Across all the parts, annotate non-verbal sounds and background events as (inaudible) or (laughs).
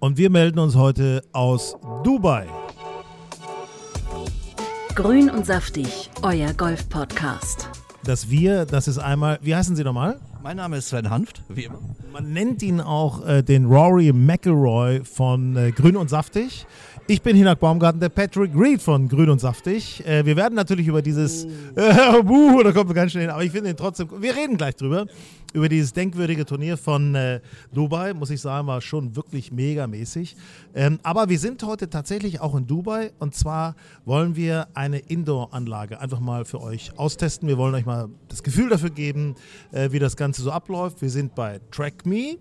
Und wir melden uns heute aus Dubai. Grün und saftig, euer Golf-Podcast. Das Wir, das ist einmal, wie heißen Sie nochmal? Mein Name ist Sven Hanft, wie immer. Man nennt ihn auch äh, den Rory McElroy von äh, Grün und Saftig. Ich bin Hinak Baumgarten, der Patrick Reed von Grün und Saftig. Äh, wir werden natürlich über dieses, (laughs) äh, buh, da kommen wir ganz schnell hin, aber ich finde ihn trotzdem, wir reden gleich drüber, über dieses denkwürdige Turnier von äh, Dubai, muss ich sagen, war schon wirklich megamäßig. Ähm, aber wir sind heute tatsächlich auch in Dubai und zwar wollen wir eine Indoor-Anlage einfach mal für euch austesten. Wir wollen euch mal das Gefühl dafür geben, äh, wie das Ganze so abläuft. Wir sind bei TrackMe.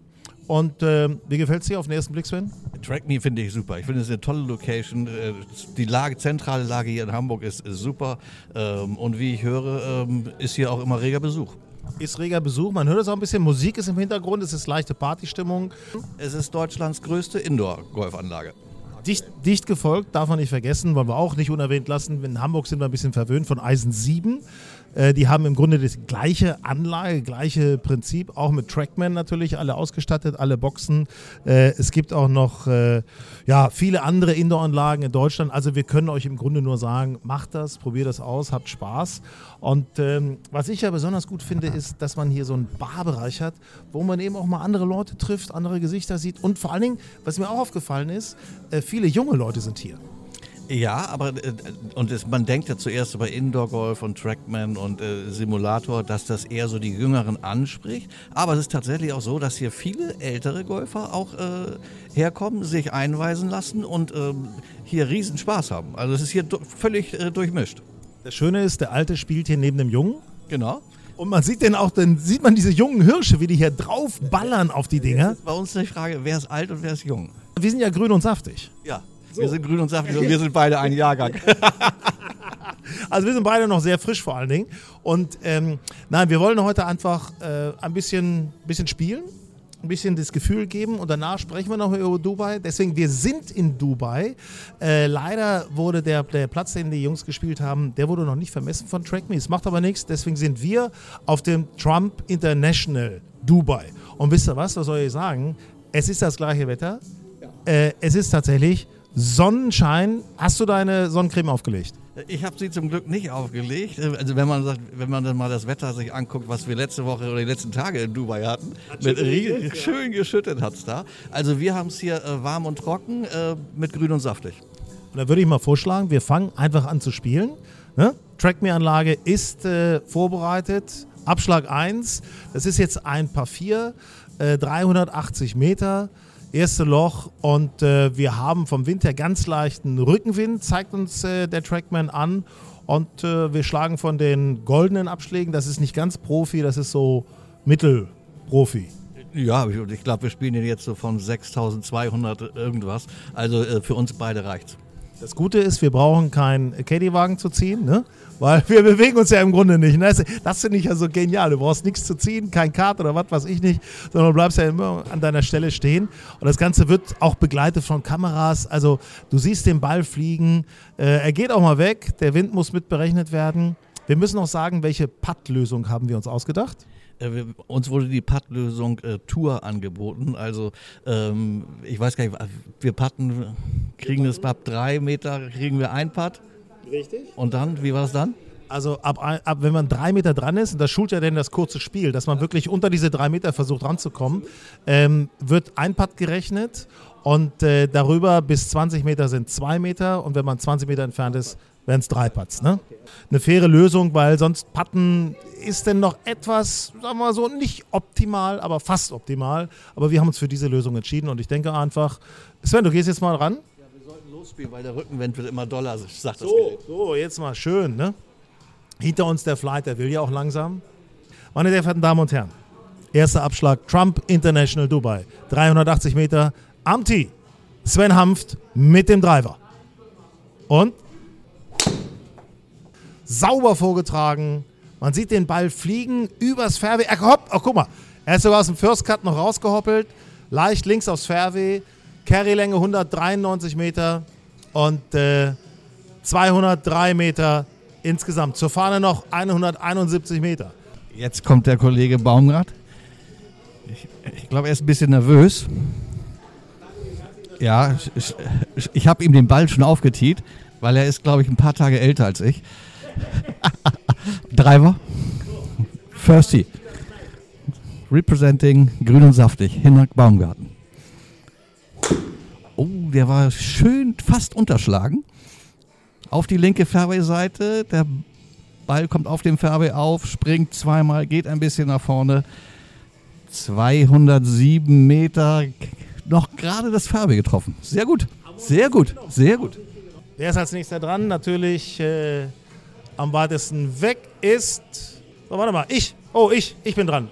Und äh, wie gefällt es dir auf den ersten Blick, Sven? TrackMe finde ich super. Ich finde es eine tolle Location. Äh, Die Lage, zentrale Lage hier in Hamburg ist, ist super. Ähm, Und wie ich höre, ähm, ist hier auch immer reger Besuch. Ist reger Besuch, man hört es auch ein bisschen, Musik ist im Hintergrund, es ist leichte Partystimmung. Es ist Deutschlands größte Indoor-Golfanlage. Dicht, dicht gefolgt, darf man nicht vergessen, wollen wir auch nicht unerwähnt lassen. In Hamburg sind wir ein bisschen verwöhnt von Eisen 7. Äh, die haben im Grunde das gleiche Anlage, gleiche Prinzip, auch mit Trackman natürlich, alle ausgestattet, alle Boxen. Äh, es gibt auch noch äh, ja, viele andere Indoor-Anlagen in Deutschland. Also wir können euch im Grunde nur sagen, macht das, probiert das aus, habt Spaß. Und ähm, was ich ja besonders gut finde, ist, dass man hier so einen Barbereich hat, wo man eben auch mal andere Leute trifft, andere Gesichter sieht. Und vor allen Dingen, was mir auch aufgefallen ist, äh, viele junge Leute sind hier. Ja, aber äh, und es, man denkt ja zuerst über Indoor-Golf und Trackman und äh, Simulator, dass das eher so die Jüngeren anspricht. Aber es ist tatsächlich auch so, dass hier viele ältere Golfer auch äh, herkommen, sich einweisen lassen und ähm, hier riesen Spaß haben. Also es ist hier völlig äh, durchmischt. Das Schöne ist, der Alte spielt hier neben dem Jungen. Genau. Und man sieht den auch, dann sieht man diese jungen Hirsche, wie die hier drauf ballern auf die Dinger. Bei uns ist die Frage, wer ist alt und wer ist jung? Wir sind ja grün und saftig. Ja. Wir sind grün und saftig und (laughs) wir sind beide ein Jahrgang. (laughs) Also wir sind beide noch sehr frisch vor allen Dingen. Und ähm, nein, wir wollen heute einfach äh, ein bisschen, bisschen spielen, ein bisschen das Gefühl geben und danach sprechen wir noch über Dubai. Deswegen, wir sind in Dubai. Äh, leider wurde der, der Platz, den die Jungs gespielt haben, der wurde noch nicht vermessen von TrackMe. Es macht aber nichts. Deswegen sind wir auf dem Trump International Dubai. Und wisst ihr was, was soll ich sagen? Es ist das gleiche Wetter. Äh, es ist tatsächlich Sonnenschein. Hast du deine Sonnencreme aufgelegt? Ich habe sie zum Glück nicht aufgelegt. Also wenn man sagt, wenn man dann mal das Wetter sich anguckt, was wir letzte Woche oder die letzten Tage in Dubai hatten, mit rie- schön geschüttet hat's da. Also wir haben es hier äh, warm und trocken äh, mit grün und saftig. Und da würde ich mal vorschlagen, wir fangen einfach an zu spielen. Ne? TrackMe-Anlage ist äh, vorbereitet. Abschlag 1, das ist jetzt ein Paar 4, äh, 380 Meter, erste Loch und äh, wir haben vom Wind her ganz leichten Rückenwind, zeigt uns äh, der Trackman an. Und äh, wir schlagen von den goldenen Abschlägen, das ist nicht ganz Profi, das ist so Mittelprofi. Ja, ich, ich glaube, wir spielen jetzt so von 6200 irgendwas. Also äh, für uns beide reicht's. Das Gute ist, wir brauchen keinen Caddy-Wagen zu ziehen, ne? weil wir (laughs) bewegen uns ja im Grunde nicht. Ne? Das, finde ich ja so genial. Du brauchst nichts zu ziehen, kein Kart oder was weiß ich nicht, sondern du bleibst ja immer an deiner Stelle stehen. Und das Ganze wird auch begleitet von Kameras. Also du siehst den Ball fliegen. Äh, er geht auch mal weg. Der Wind muss mit berechnet werden. Wir müssen auch sagen, welche Putt-Lösung haben wir uns ausgedacht? Äh, wir, uns wurde die Putt-Lösung äh, Tour angeboten. Also ähm, ich weiß gar nicht, wir putten, kriegen es ab drei Meter, kriegen wir ein Putt. Richtig. Und dann, wie war es dann? Also ab, ab wenn man drei Meter dran ist, und das schult ja dann das kurze Spiel, dass man wirklich unter diese drei Meter versucht ranzukommen, ähm, wird ein Putt gerechnet und äh, darüber bis 20 Meter sind zwei Meter und wenn man 20 Meter entfernt ist, wären es drei Putts. Ne? Eine faire Lösung, weil sonst Putten ist denn noch etwas, sagen wir mal so, nicht optimal, aber fast optimal. Aber wir haben uns für diese Lösung entschieden und ich denke einfach, Sven, du gehst jetzt mal ran. Losspielen, weil der Rückenwind wird immer doller, sagt das So, Gerät. so, jetzt mal schön, ne? Hinter uns der Flight, der will ja auch langsam. Meine sehr verehrten Damen und Herren, erster Abschlag, Trump International Dubai. 380 Meter, am Tee. Sven Hanft mit dem Driver. Und sauber vorgetragen. Man sieht den Ball fliegen übers Fairway. Er hoppt, oh, guck mal, er ist sogar aus dem First Cut noch rausgehoppelt. Leicht links aufs Fairway. Carrylänge 193 Meter und äh, 203 Meter insgesamt. Zur Fahne noch 171 Meter. Jetzt kommt der Kollege Baumgart. Ich, ich glaube, er ist ein bisschen nervös. Ja, ich, ich, ich habe ihm den Ball schon aufgetiet, weil er ist, glaube ich, ein paar Tage älter als ich. (laughs) Driver. Firsty. Representing Grün und Saftig. Hinrich Baumgarten. Oh, der war schön fast unterschlagen. Auf die linke Fairway-Seite. Der Ball kommt auf dem Fairway auf, springt zweimal, geht ein bisschen nach vorne. 207 Meter. Noch gerade das Fairway getroffen. Sehr gut. Sehr gut. Sehr gut. Wer ist als nächster dran? Natürlich äh, am weitesten weg ist. So, warte mal, ich. Oh, ich. Ich bin dran.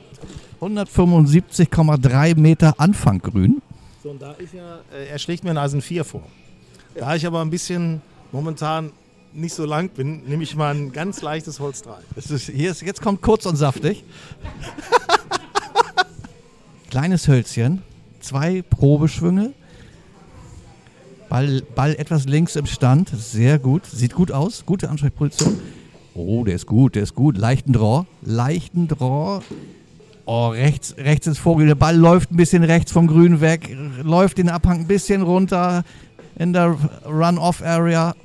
175,3 Meter Anfang grün. So, und da ist ja, äh, er schlägt mir ein Eisen 4 vor. Da ich aber ein bisschen momentan nicht so lang bin, nehme ich mal ein ganz leichtes Holz 3. Das ist, hier ist, jetzt kommt kurz und saftig. (laughs) Kleines Hölzchen, zwei Probeschwünge. Ball, Ball etwas links im Stand, sehr gut, sieht gut aus, gute Ansprechposition. Oh, der ist gut, der ist gut. Leichten Draw, leichten Draw. Oh, rechts, rechts ins Vogel. Der Ball läuft ein bisschen rechts vom Grün weg, läuft den Abhang ein bisschen runter in der Run-Off-Area.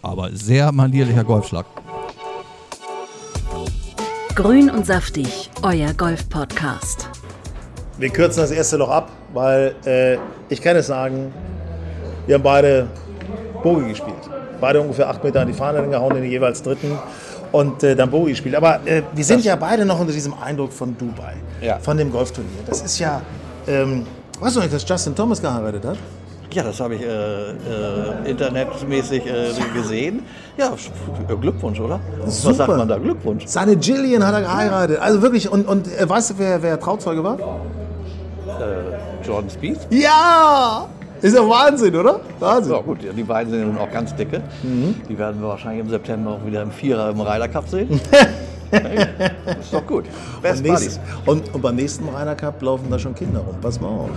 Aber sehr manierlicher Golfschlag. Grün und saftig, euer Golf-Podcast. Wir kürzen das erste Loch ab, weil äh, ich kann es sagen, wir haben beide Bogie gespielt. Beide ungefähr acht Meter an die Fahne gehauen, in den jeweils dritten und äh, dann Bogie gespielt. Aber äh, wir sind Das- ja beide noch unter diesem Eindruck von Dubai, Ja. von dem Golfturnier. Das ist ja, ähm, weißt du nicht, dass Justin Thomas geheiratet hat? Ja, das habe ich äh, äh, internetmäßig äh, gesehen. Ja, sch- Glückwunsch, oder? Was Super. sagt man da? Glückwunsch. Seine Jillian hat er geheiratet. Also wirklich, und, und äh, weißt du, wer, wer Trauzeuge war? Jordan Spieth? Ja! Ist ja Wahnsinn, oder? Wahnsinn. Ja gut, ja, die beiden sind ja nun auch ganz dicke. Die werden wir wahrscheinlich im September auch wieder im Vierer im Ryder Cup sehen. (laughs) Hey, ist doch gut. Best Und, Buddies. nächst, und, und beim nächsten Ryder Cup laufen da schon Kinder rum. Pass mal auf.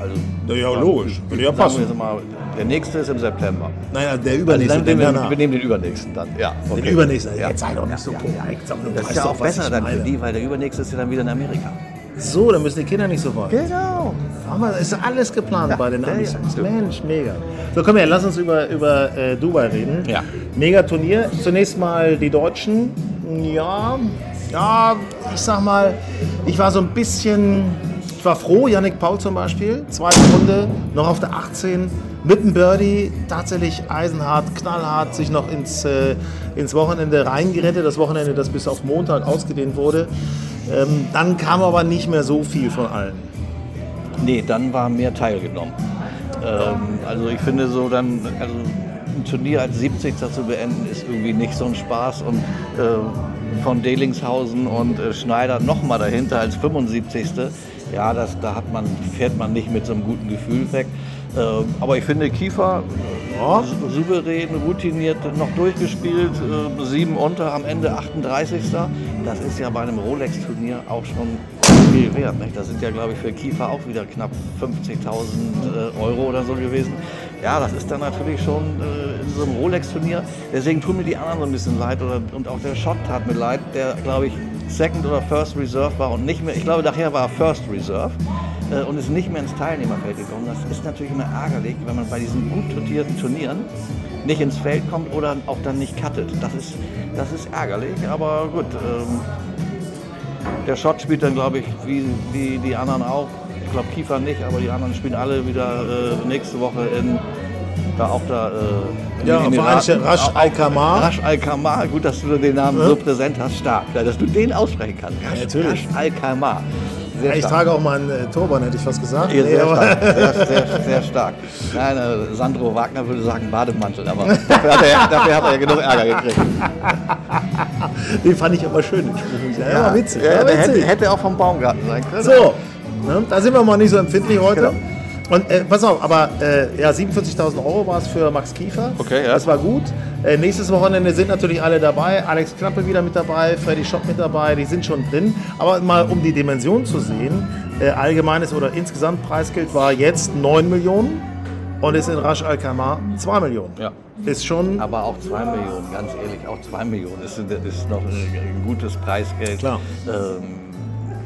Also, Na ja, logisch. Würde ja passen. mal, der nächste ist im September. Naja, der Also übernächste, dann, den nehmen wir, danach. wir nehmen den übernächsten dann. Ja, okay. Den übernächsten. Ja. Jetzt sei doch nicht so korrekt. Sag, du Das ist ja auch besser dann für die, weil der übernächste ist ja dann wieder in Amerika. So, dann müssen die Kinder nicht so weit. Genau. Aber ist alles geplant bei den ja, Amis. ja. Mensch, mega. So, komm her, lass uns über, über äh, Dubai reden. Ja. Mega Turnier. Zunächst mal die Deutschen. Ja, ja, ich sag mal, ich war so ein bisschen, ich war froh, Yannick Paul zum Beispiel, zweite Runde, noch auf der 18, mit dem Birdie, tatsächlich eisenhart, knallhart, sich noch ins, äh, ins Wochenende reingerettet. Das Wochenende, das bis auf Montag ausgedehnt wurde. Ähm, dann kam aber nicht mehr so viel von allen. Nee, dann war mehr teilgenommen. Ähm, also ich finde so dann, also ein Turnier als 70. zu beenden ist irgendwie nicht so ein Spaß und äh, von Delingshausen und äh, Schneider nochmal dahinter als 75. Ja, das, da hat man, fährt man nicht mit so einem guten Gefühl weg. Ähm, aber ich finde Kiefer Ja. sou- souverän, routiniert, noch durchgespielt, äh, sieben unter, am Ende 38. Das ist ja bei einem Rolex-Turnier auch schon viel wert. Nicht? Das sind ja, glaube ich, für Kiefer auch wieder knapp 50.000 äh, Euro oder so gewesen. Ja, das ist dann natürlich schon äh, in so einem Rolex-Turnier. Deswegen tun mir die anderen so ein bisschen leid. Oder, und auch der Shot tat mir leid, der, glaube ich, Second oder First Reserve war und nicht mehr, ich glaube, nachher war First Reserve äh, und ist nicht mehr ins Teilnehmerfeld gekommen. Das ist natürlich immer ärgerlich, wenn man bei diesen gut dotierten Turnieren nicht ins Feld kommt oder auch dann nicht cuttet. Das ist, das ist ärgerlich, aber gut. Ähm, der Shot spielt dann, glaube ich, wie, wie die anderen auch. Ich glaube, Kiefer nicht, aber die anderen spielen alle wieder äh, nächste Woche in. Da auch da. Äh, Ja, Vereinigte Emiraten. Rasch Auch- Al Khamar. Rasch Al Khamar, gut, dass du den Namen so präsent hast, stark. Ja, dass du den aussprechen kannst. Rasch, natürlich. Rasch Al Khamar. Sehr Ich stark. trage auch mal einen äh, Turban, hätte ich fast gesagt. Ja, Nee, sehr, stark, sehr, (laughs) sehr, sehr stark. Nein, äh, Sandro Wagner würde sagen Bademantel, aber dafür hat, er, dafür hat er ja genug Ärger gekriegt. (laughs) Den fand ich aber schön, den Spruch. Ja, war witzig. Ja, der witzig. hätte, hätte auch vom Baumgarten sein können. So, ne, da sind wir mal nicht so empfindlich heute. Genau. Und äh, pass auf, aber äh, ja, 47.000 Euro war es für Max Kiefer. Okay, ja. Das war gut. Äh, nächstes Wochenende sind natürlich alle dabei. Alex Klappe wieder mit dabei, Freddy Schopp mit dabei, die sind schon drin. Aber mal um die Dimension zu sehen, äh, allgemeines oder insgesamt Preisgeld war jetzt 9 Millionen und ist in Rasch Al-Khamar 2 Millionen. Ja. Ist schon. Aber auch 2 Millionen, ganz ehrlich, auch 2 Millionen ist, ist noch ein, ein gutes Preisgeld. Klar. Ähm,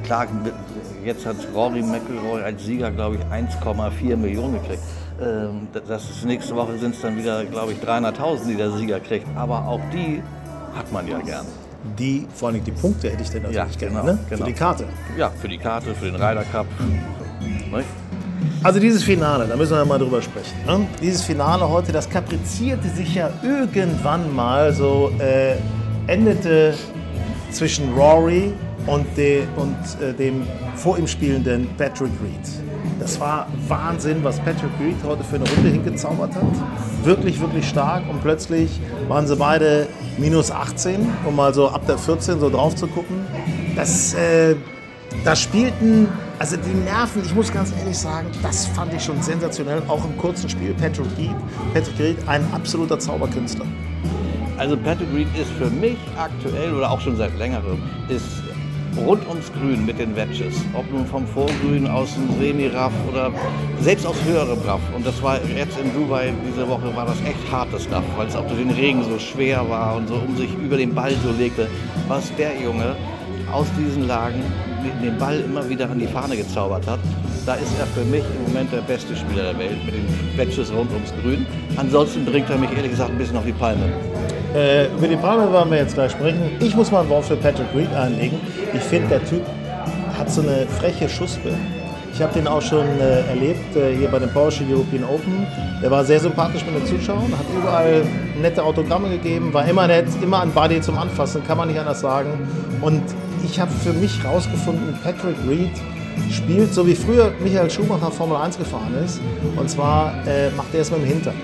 klar, jetzt hat Rory McIlroy als Sieger, glaube ich, 1,4 Millionen gekriegt. Ähm, das ist, nächste Woche sind es dann wieder, glaube ich, 300.000, die der Sieger kriegt. Aber auch die hat man ja gern. Die, vor allem die Punkte hätte ich denn natürlich Ja, gerne, genau, ne? genau. Für die Karte. Ja, für die Karte, für den Ryder Cup. Nicht? Also dieses Finale, da müssen wir mal drüber sprechen. Ne? Dieses Finale heute, das kaprizierte sich ja irgendwann mal so, äh, endete zwischen Rory und, de, und äh, dem vor ihm spielenden Patrick Reed. Das war Wahnsinn, was Patrick Reed heute für eine Runde hingezaubert hat. Wirklich, wirklich stark. Und plötzlich waren sie beide minus 18, um mal so ab der 14 so drauf zu gucken. Das, äh, da spielten, also die Nerven, ich muss ganz ehrlich sagen, das fand ich schon sensationell, auch im kurzen Spiel. Patrick Reed, Patrick Reed, ein absoluter Zauberkünstler. Also Patrick Reed ist für mich aktuell oder auch schon seit längerem, ist rund ums Grün mit den Wedges. Ob nun vom Vorgrün aus dem Semi-Raff oder selbst aus höherem Raff. Und das war jetzt in Dubai diese Woche war das echt hartes Raff, weil es auch durch den Regen so schwer war und so um sich über den Ball so legte. Was der Junge aus diesen Lagen den Ball immer wieder an die Fahne gezaubert hat. Da ist er für mich im Moment der beste Spieler der Welt mit den Wedges rund ums Grün. Ansonsten bringt er mich ehrlich gesagt ein bisschen auf die Palme. Äh, über die Palme wollen wir jetzt gleich sprechen. Ich muss mal ein Wort für Patrick Reed einlegen. Ich finde, der Typ hat so eine freche Schuspe. Ich habe den auch schon äh, erlebt äh, hier bei den Porsche European Open. Der war sehr sympathisch mit den Zuschauern, hat überall nette Autogramme gegeben, war immer nett, immer an Buddy zum Anfassen, kann man nicht anders sagen. Und ich habe für mich rausgefunden, Patrick Reed spielt so wie früher Michael Schumacher Formel 1 gefahren ist. Und zwar äh, macht er es mit dem Hintern.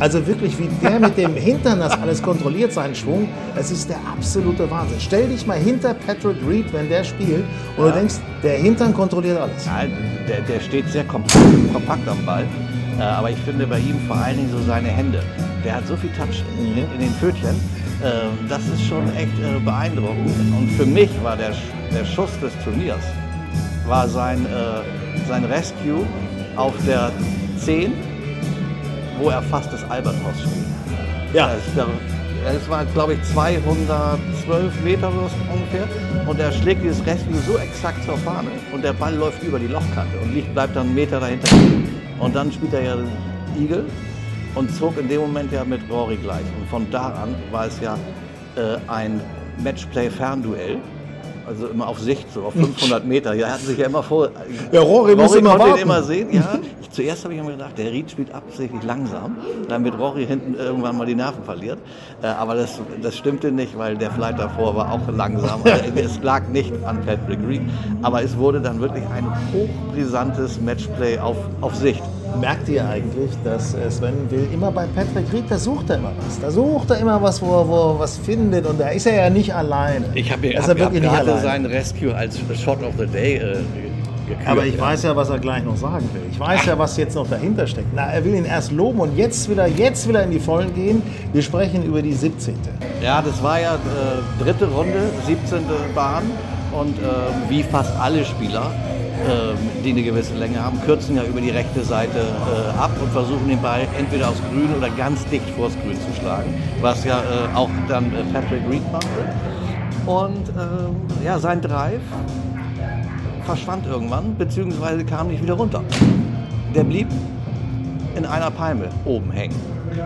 Also wirklich, wie der mit dem Hintern das alles kontrolliert, seinen Schwung, es ist der absolute Wahnsinn. Stell dich mal hinter Patrick Reed, wenn der spielt, und du denkst, der Hintern kontrolliert alles. Ja, der, der steht sehr kompakt, kompakt am Ball. Äh, aber ich finde bei ihm vor allen Dingen so seine Hände. Der hat so viel Touch in, in den Pfötchen. Äh, das ist schon echt äh, beeindruckend. Und für mich war der, der Schuss des Turniers war sein, äh, sein Rescue auf der 10, wo er fast das Albatros spielt. Ja, Es, der- es war, glaube ich, 212 Meter ungefähr. Und er schlägt dieses Rescue so exakt zur Fahne. Und der Ball läuft über die Lochkante und liegt, bleibt dann einen Meter dahinter. Und dann spielt er ja den Igel und zog in dem Moment ja mit Rory gleich. Und von da an war es ja äh, ein Matchplay-Fernduell. Also immer auf Sicht, so auf 500 (laughs) Meter. Ja, er hat sich ja immer vor. Ja, Rory muss immer warten. immer sehen. Ja, ich, zuerst habe ich mir gedacht, der Ried spielt absichtlich langsam, damit Rory hinten irgendwann mal die Nerven verliert. Äh, aber das, das stimmte nicht, weil der Flight davor war auch langsam. (laughs) Also, es lag nicht an Patrick Reed, aber es wurde dann wirklich ein hochbrisantes Matchplay auf, auf Sicht. Merkt ihr eigentlich, dass äh, Sven will immer bei Patrick Reed, da sucht er immer was. Da sucht er immer was, wo er, wo er was findet. Und da ist er ja nicht alleine. Ich habe er hab, hab wirklich nicht gerade alleine. seinen Rescue als Shot of the Day äh, gekürt. Aber ich ja. weiß ja, was er gleich noch sagen will. Ich weiß ja, was jetzt noch dahinter steckt. Na, er will ihn erst loben und jetzt will er, jetzt will er in die Vollen gehen. Wir sprechen über die 17. Ja, das war ja äh, dritte Runde, 17. Bahn. Und äh, wie fast alle Spieler, die eine gewisse Länge haben, kürzen ja über die rechte Seite äh, ab und versuchen den Ball entweder aufs Grün oder ganz dicht vors Grün zu schlagen. Was ja äh, auch dann äh, Patrick Reed machte. Und äh, ja, sein Drive verschwand irgendwann, beziehungsweise kam nicht wieder runter. Der blieb in einer Palme oben hängen.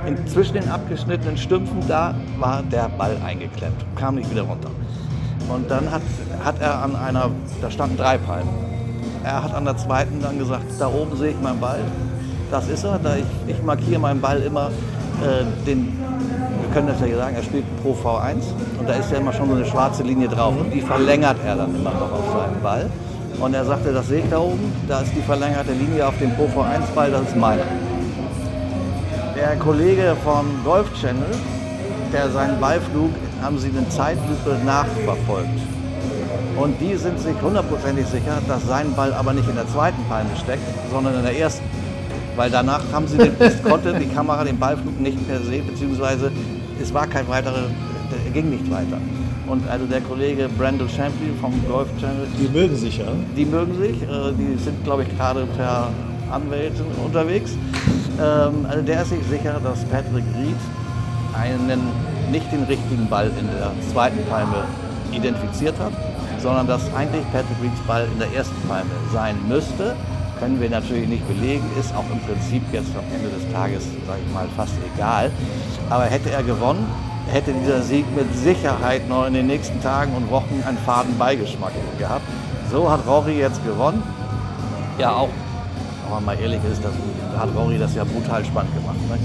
In, zwischen den abgeschnittenen Stümpfen, da war der Ball eingeklemmt, kam nicht wieder runter. Und dann hat, hat er an einer, da standen drei Palmen. Er hat an der zweiten dann gesagt, da oben sehe ich meinen Ball, das ist er. Da ich, ich markiere meinen Ball immer, äh, den, wir können das ja sagen, er spielt Pro V1 und da ist ja immer schon so eine schwarze Linie drauf und die verlängert er dann immer noch auf seinen Ball. Und er sagte, das sehe ich da oben, da ist die verlängerte Linie auf dem Pro V1 Ball, das ist meiner. Der Kollege von Golf Channel, der seinen Ballflug, haben sie in Zeitlupe nachverfolgt. Und die sind sich hundertprozentig sicher, dass sein Ball aber nicht in der zweiten Palme steckt, sondern in der ersten. Weil danach haben sie den, konnte die Kamera den Ballflug nicht mehr sehen, beziehungsweise es war kein weiterer, ging nicht weiter. Und also der Kollege Brandon Champion vom Golf Channel, Die mögen sich ja. die mögen sich, äh, die sind glaube ich gerade per Anwälten unterwegs. Ähm, also der ist sich sicher, dass Patrick Reed einen nicht den richtigen Ball in der zweiten Palme identifiziert hat, sondern dass eigentlich Patrick Reeds Ball in der ersten Palme sein müsste. Können wir natürlich nicht belegen, ist auch im Prinzip jetzt am Ende des Tages, sage ich mal, fast egal. Aber hätte er gewonnen, hätte dieser Sieg mit Sicherheit noch in den nächsten Tagen und Wochen einen faden Beigeschmack gehabt. So hat Rory jetzt gewonnen. Ja, auch, wenn man mal ehrlich ist, das hat Rory das ja brutal spannend gemacht. Ne?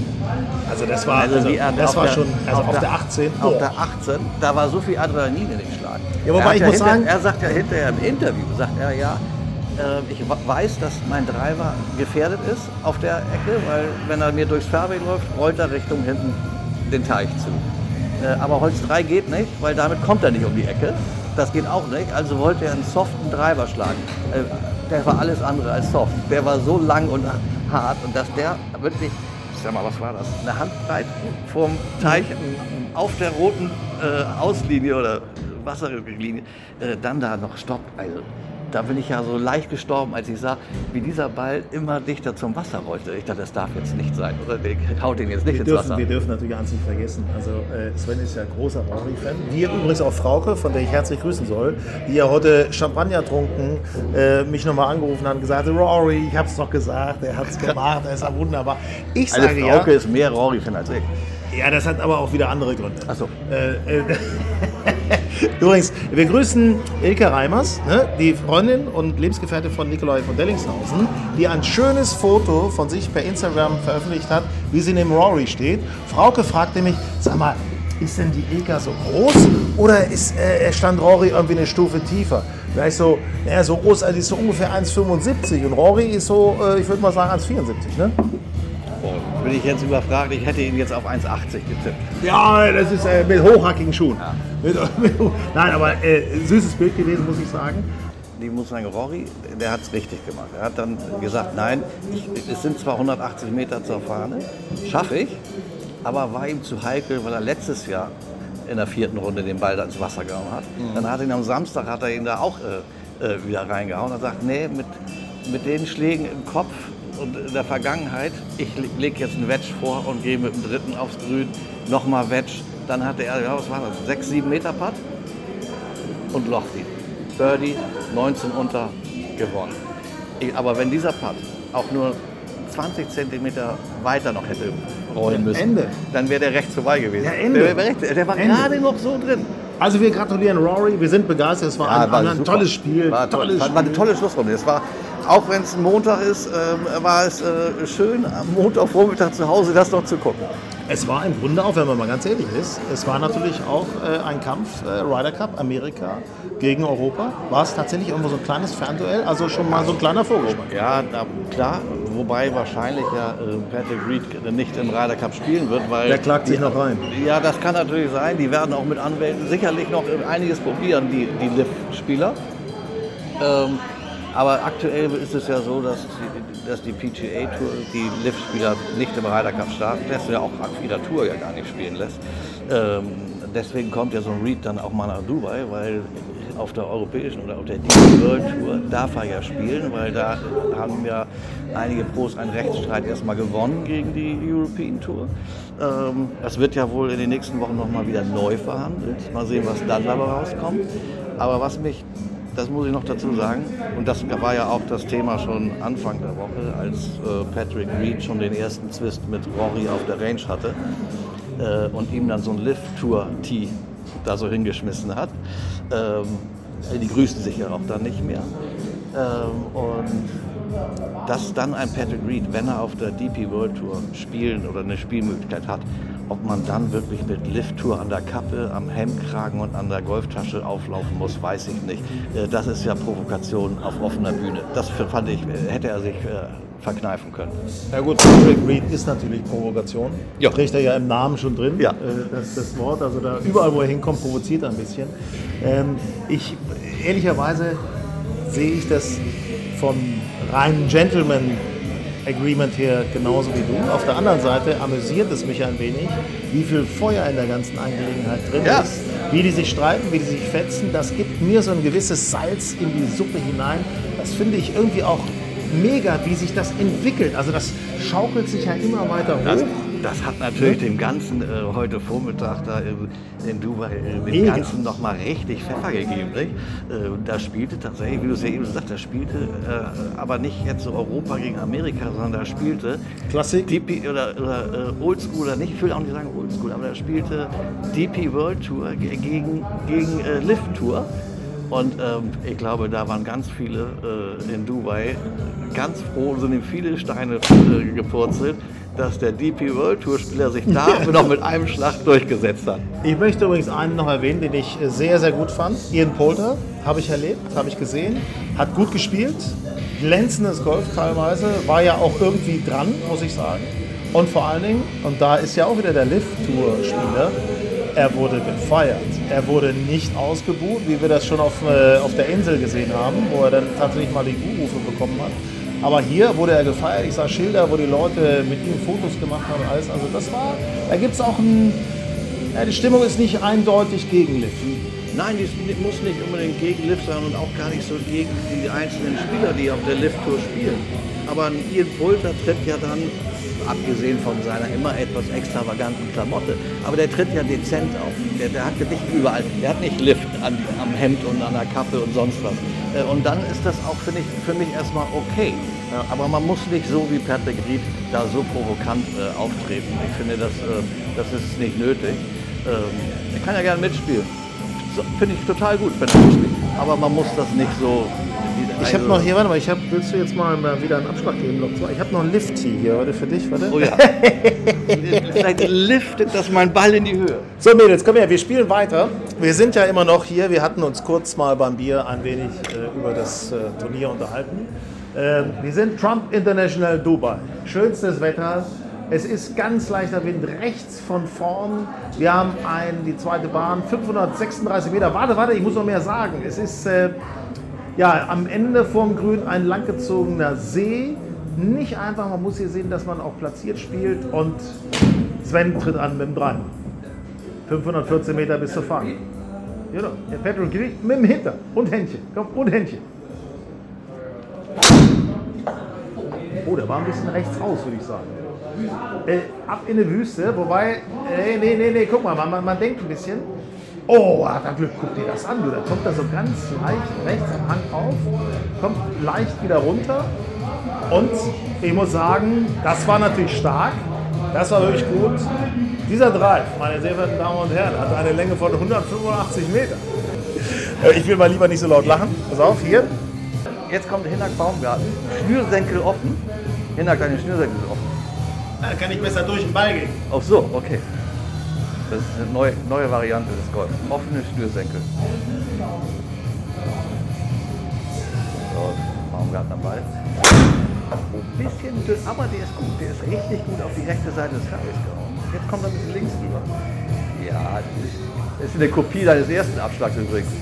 Also das war, also, wie er das auf war der- schon, also auf auf, der- der 18. Auf Boah. der 18, da war so viel Adrenalin in dem Schlag. Ja, wobei Er ich muss hinter, sagen- Er sagt ja hinterher im Interview, sagt er ja, äh, ich weiß, dass mein Driver gefährdet ist auf der Ecke, weil wenn er mir durchs Fairway läuft, rollt er Richtung hinten den Teich zu. Äh, aber Holz 3 geht nicht, weil damit kommt er nicht um die Ecke. Das geht auch nicht, also wollte er einen soften Driver schlagen. Äh, der war alles andere als soft. Der war so lang und hart und dass der wirklich, sag mal, was war das? Eine Handbreit vorm Teich auf der roten äh, Auslinie oder Wasserlinie äh, dann da noch stoppt. Also, da bin ich ja so leicht gestorben, als ich sah, wie dieser Ball immer dichter zum Wasser rollte. Ich dachte, das darf jetzt nicht sein. Oder der haut den jetzt nicht Wir ins dürfen, Wasser. wir dürfen natürlich eins nicht vergessen. Also äh, Sven ist ja großer Rory-Fan. Wir übrigens auch Frauke, von der ich herzlich grüßen soll, die ja heute Champagner trunken, äh, mich nochmal angerufen hat und gesagt, Rory, ich hab's doch gesagt, er hat's gemacht, er ist ja wunderbar. Ich sage Frauke ja, ist mehr Rory-Fan als ich. Ja, das hat aber auch wieder andere Gründe. Ach so. Äh, äh, (laughs) Übrigens, wir grüßen Ilke Reimers, ne, die Freundin und Lebensgefährtin von Nikolai von Dellingshausen, die ein schönes Foto von sich per Instagram veröffentlicht hat, wie sie neben Rory steht. Frauke fragte mich, sag mal, ist denn die Ilka so groß oder ist, äh, stand Rory irgendwie eine Stufe tiefer? Da ich so, naja, so groß, also die ist so ungefähr 1,75 und Rory ist so, äh, ich würde mal sagen, 1,74, ne? Bin ich jetzt überfragt, ich hätte ihn jetzt auf 1,80 getippt. Ja, das ist äh, mit hochhackigen Schuhen. Mit, (laughs) mit, nein, aber äh, süßes Bild gewesen, muss ich sagen. Ich muss sagen, Rory, der hat es richtig gemacht. Er hat dann gesagt, nein, ich, es sind zwar 180 Meter zur Fahne, schaffe ich, aber war ihm zu heikel, weil er letztes Jahr in der vierten Runde den Ball da ins Wasser gehauen hat. Dann hat er ihn am Samstag hat er ihn da auch äh, äh, wieder reingehauen. Er sagt, nee, mit, mit den Schlägen im Kopf und in der Vergangenheit, ich lege jetzt einen Wedge vor und gehe mit dem dritten aufs Grün, nochmal Wedge. Dann hatte er, ja, was war das, 6, 7 Meter Putt und locht ihn. Birdie, 19 unter, gewonnen. Ich, aber wenn dieser Putt auch nur 20 Zentimeter weiter noch hätte rollen müssen, Ende. dann wäre der rechts vorbei gewesen. Ja, Ende. Der, wäre rechts, der war gerade noch so drin. Also wir gratulieren Rory, wir sind begeistert, es war ein, ein, super. tolles Spiel. War, toll. tolles war, war eine Spiel. tolle Schlussrunde. Es war, auch wenn es ein Montag ist, ähm, war es äh, schön, am Montagvormittag zu Hause das noch zu gucken. Es war im Grunde auch, wenn man mal ganz ehrlich ist, es war natürlich auch äh, ein Kampf, äh, Ryder Cup, Amerika gegen Europa. War es tatsächlich irgendwo so ein kleines Fernduell, also schon mal so ein kleiner Vorgeschmack. Ja, da, klar, wobei wahrscheinlich ja äh, Patrick Reed nicht im Ryder Cup spielen wird, weil Der klagt sich noch rein. Ja, das kann natürlich sein. Die werden auch mit Anwälten sicherlich noch einiges probieren, die, die Liv-Spieler. Ähm, aber aktuell ist es ja so, dass die, dass die PGA Tour die Liv-Spieler nicht im Ryder Cup starten lässt, ja auch jeder Tour ja gar nicht spielen lässt. Ähm, deswegen kommt ja so ein Reed dann auch mal nach Dubai, weil auf der europäischen oder auf der DP World Tour darf er ja spielen, weil da haben ja einige Pros einen Rechtsstreit erstmal gewonnen gegen die European Tour. Ähm, das wird ja wohl in den nächsten Wochen nochmal wieder neu verhandelt. Mal sehen, was dann dabei rauskommt. Aber was mich, das muss ich noch dazu sagen, und das war ja auch das Thema schon Anfang der Woche, als äh, Patrick Reed schon den ersten Zwist mit Rory auf der Range hatte äh, und ihm dann so ein Lift-Tour-Tee da so hingeschmissen hat. Ähm, die grüßen sich ja auch dann nicht mehr. Ähm, und dass dann ein Patrick Reed, wenn er auf der DP World Tour spielen oder eine Spielmöglichkeit hat, ob man dann wirklich mit Lift-Tour an der Kappe, am Hemdkragen und an der Golftasche auflaufen muss, weiß ich nicht. Äh, Das ist ja Provokation auf offener Bühne. Das fand ich, äh, hätte er sich äh, verkneifen können. Ja gut, Patrick Reed ist natürlich Provokation. Ja. Trägt er ja im Namen schon drin, Ja. das, das Wort. Also da überall, wo er hinkommt, provoziert er ein bisschen. Ähm, ich, ehrlicherweise sehe ich das vom reinen Agreement hier genauso wie du. Auf der anderen Seite amüsiert es mich ein wenig, wie viel Feuer in der ganzen Angelegenheit drin Ja. ist. Wie die sich streiten, wie die sich fetzen, das gibt mir so ein gewisses Salz in die Suppe hinein. Das finde ich irgendwie auch mega, wie sich das entwickelt. Also das schaukelt sich ja immer weiter hoch. Das hat natürlich dem Ganzen äh, heute Vormittag da in, in Dubai, äh, dem. Ganzen nochmal richtig Pfeffer gegeben. Nicht? Äh, da spielte tatsächlich, wie du es ja eben gesagt hast, da spielte äh, aber nicht jetzt so Europa gegen Amerika, sondern da spielte Klassik. DP oder, oder äh, Oldschool oder nicht, ich will auch nicht sagen Oldschool, aber da spielte DP World Tour ge- gegen, gegen äh, Lift Tour. Und ähm, ich glaube, da waren ganz viele äh, in Dubai ganz froh, sind ihm viele Steine äh, gepurzelt, dass der DP World Tour Spieler sich da (laughs) noch mit einem Schlag durchgesetzt hat. Ich möchte übrigens einen noch erwähnen, den ich sehr, sehr gut fand. Ian Poulter, habe ich erlebt, habe ich gesehen, hat gut gespielt, glänzendes Golf teilweise, war ja auch irgendwie dran, muss ich sagen. Und vor allen Dingen, und da ist ja auch wieder der Lift-Tour-Spieler, er wurde gefeiert. Er wurde nicht ausgebuht, wie wir das schon auf, äh, auf der Insel gesehen haben, wo er dann tatsächlich mal die Buhrufe bekommen hat. Aber hier wurde er gefeiert. Ich sah Schilder, wo die Leute mit ihm Fotos gemacht haben alles. Also das war, da gibt es auch ein, ja, die Stimmung ist nicht eindeutig gegen Lift. Nein, die muss nicht unbedingt gegen Lift sein und auch gar nicht so gegen die einzelnen Spieler, die auf der Lift-Tour spielen. Aber ein Ian Poulter tritt ja dann, abgesehen von seiner immer etwas extravaganten Klamotte, aber der tritt ja dezent auf. Der, der hat nicht überall, der hat nicht Lift an, am Hemd und an der Kappe und sonst was. Äh, Und dann ist das auch, finde ich, für mich erstmal okay. Ja, Aber man muss nicht so wie Patrick Reed da so provokant äh, auftreten. Ich finde, das, äh, das ist nicht nötig. Ähm, er kann ja gerne mitspielen. So, Finde ich total gut, wenn er mitspielt. Aber man muss das nicht so. Ich habe noch hier, warte mal, ich hab, willst du jetzt mal wieder einen Abschlag geben? Zwei? Ich habe noch ein Lift-Tee hier, warte, für dich, warte. Oh ja. Vielleicht liftet das mein Ball in die Höhe. So Mädels, komm her, wir spielen weiter. Wir sind ja immer noch hier, wir hatten uns kurz mal beim Bier ein wenig äh, über das äh, Turnier unterhalten. Ähm, wir sind Trump International Dubai. Schönstes Wetter. Es ist ganz leichter Wind rechts von vorn. Wir haben ein, die zweite Bahn, 536 Meter. Warte, warte, ich muss noch mehr sagen. Es ist äh, ja, am Ende vorm Grün ein langgezogener See. Nicht einfach, man muss hier sehen, dass man auch platziert spielt. Und Sven tritt an mit dem 3. 514 Meter bis zur Fahne. Genau, der Patrick Green mit dem Hinter und Händchen. Komm, und Händchen. Oh, der war ein bisschen rechts raus, würde ich sagen. Äh, ab in die Wüste, wobei, äh, nee, nee, nee, guck mal, man, man, man denkt ein bisschen. Oh, hat er Glück, guck dir das an, du. Da kommt er so ganz leicht rechts am Hang auf, kommt leicht wieder runter. Und ich muss sagen, das war natürlich stark. Das war wirklich gut. Dieser Drive, meine sehr verehrten Damen und Herren, hat eine Länge von 185 Meter. Äh, Ich will mal lieber nicht so laut lachen. Pass auf, hier. Jetzt kommt Hinak Baumgarten. Schnürsenkel offen. Hinak, deine Schnürsenkel sind offen. Da kann ich besser durch den Ball gehen. Ach so, okay. Das ist eine neue, neue Variante des Golf. Offene Schnürsenkel. So, Baumgarten am Ball. Ein bisschen dünn, aber der ist gut. Der ist richtig gut auf die rechte Seite des Fairways gehauen. Jetzt kommt er ein bisschen links rüber. Ja, das ist eine Kopie deines ersten Abschlags übrigens.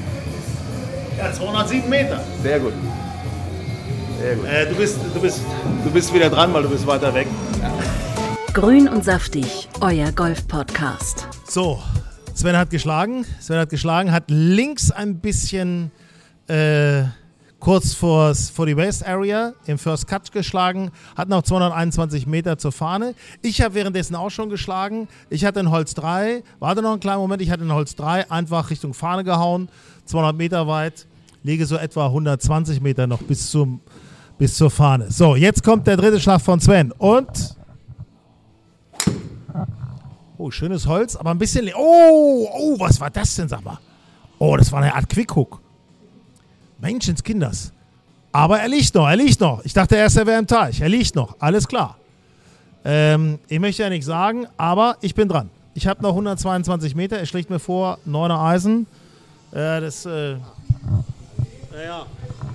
Ja, 207 Meter. Sehr gut. Sehr gut. Äh, du, bist, du, bist, du bist wieder dran, weil du bist weiter weg. Grün und saftig, euer Golf-Podcast. So, Sven hat geschlagen. Sven hat geschlagen, hat links ein bisschen äh, kurz vor, vor die West Area im First Cut geschlagen, hat noch 221 Meter zur Fahne. Ich habe währenddessen auch schon geschlagen. Ich hatte ein Holz 3, warte noch einen kleinen Moment, ich hatte ein Holz 3 einfach Richtung Fahne gehauen, 200 Meter weit, lege so etwa 120 Meter noch bis, zum, bis zur Fahne. So, jetzt kommt der dritte Schlag von Sven und Oh, schönes Holz, aber ein bisschen. Oh, oh, was war das denn, sag mal? Oh, das war eine Art Quickhook. Menschenskinders. Aber er liegt noch, er liegt noch. Ich dachte erst, er wäre im Teich. Er liegt noch, alles klar. Ähm, ich möchte ja nichts sagen, aber ich bin dran. Ich habe noch 122 Meter. Er schlägt mir vor, 9er Eisen. Äh, das, äh, naja,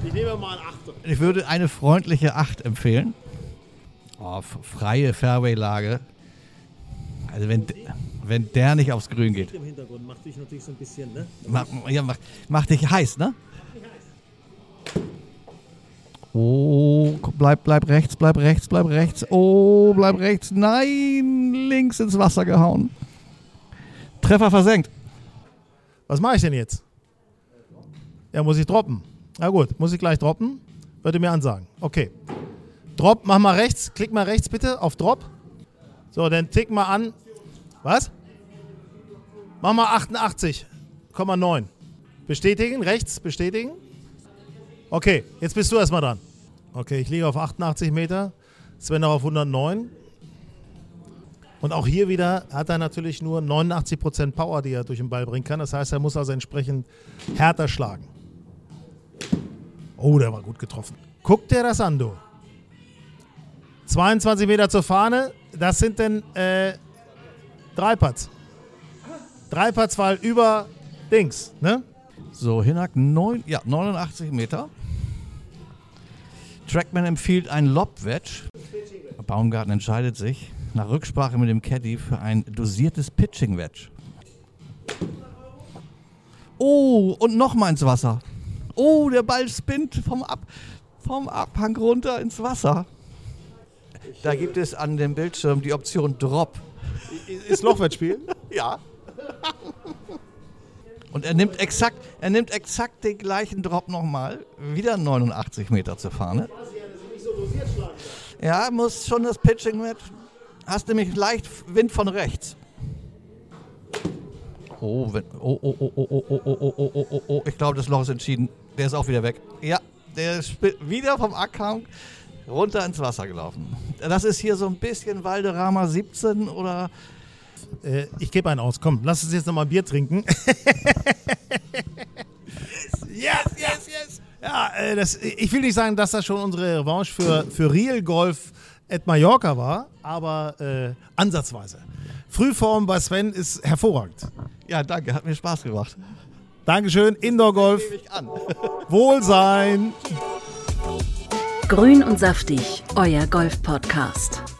ich nehme mal ein Achter. Ich würde eine freundliche 8 empfehlen. Oh, freie Fairway-Lage. Also wenn, wenn der nicht aufs Grün geht. Im Hintergrund macht dich natürlich so ein bisschen, ne? Mach, ja, mach, mach dich heiß, ne? Oh, bleib, bleib rechts, bleib rechts, bleib rechts. Oh, bleib rechts. Nein, links ins Wasser gehauen. Treffer versenkt. Was mache ich denn jetzt? Ja, muss ich droppen. Na gut, muss ich gleich droppen. Würde mir ansagen. Okay. Drop, mach mal rechts. Klick mal rechts bitte auf Drop. So, dann tick mal an. Was? Mach mal 88,9. Bestätigen, rechts, bestätigen. Okay, jetzt bist du erstmal dran. Okay, ich liege auf 88 Meter. Sven auf 109. Und auch hier wieder hat er natürlich nur 89% Power, die er durch den Ball bringen kann. Das heißt, er muss also entsprechend härter schlagen. Oh, der war gut getroffen. Guck dir das an, du. 22 Meter zur Fahne. Das sind denn äh, drei Putts. Drei Putts, weil über Dings, ne? So, Hinak neun, ja, 89 Meter. Trackman empfiehlt ein Lob-Wedge. Baumgarten entscheidet sich nach Rücksprache mit dem Caddy für ein dosiertes Pitching-Wedge. Oh, und nochmal ins Wasser. Oh, der Ball spinnt vom, Ab vom Abhang runter ins Wasser. Da gibt es an dem Bildschirm die Option Drop. Ist Lochwettspiel? Ja. Und er nimmt exakt, er nimmt exakt den gleichen Drop nochmal. Wieder 89 Meter zur Fahne. Ja, muss schon das Pitching mit. Hast nämlich leicht Wind von rechts. Oh, wenn, oh, oh, oh, oh, oh, oh, oh, oh, oh, oh, oh, ich glaube, das Loch ist entschieden. Der ist auch wieder weg. Ja, der ist wieder vom Ackhang runter ins Wasser gelaufen. Das ist hier so ein bisschen Valderrama 17 oder Äh, ich gebe einen aus. Komm, lass uns jetzt nochmal Bier trinken. (laughs) yes, yes, yes. Ja, äh, das, ich will nicht sagen, dass das schon unsere Revanche für, für Real Golf at Mallorca war, aber äh, ansatzweise. Frühform bei Sven ist hervorragend. Ja, danke, hat mir Spaß gemacht. Dankeschön, Indoor Golf. Nehme ich an. Wohlsein. Grün und saftig, euer Golf-Podcast.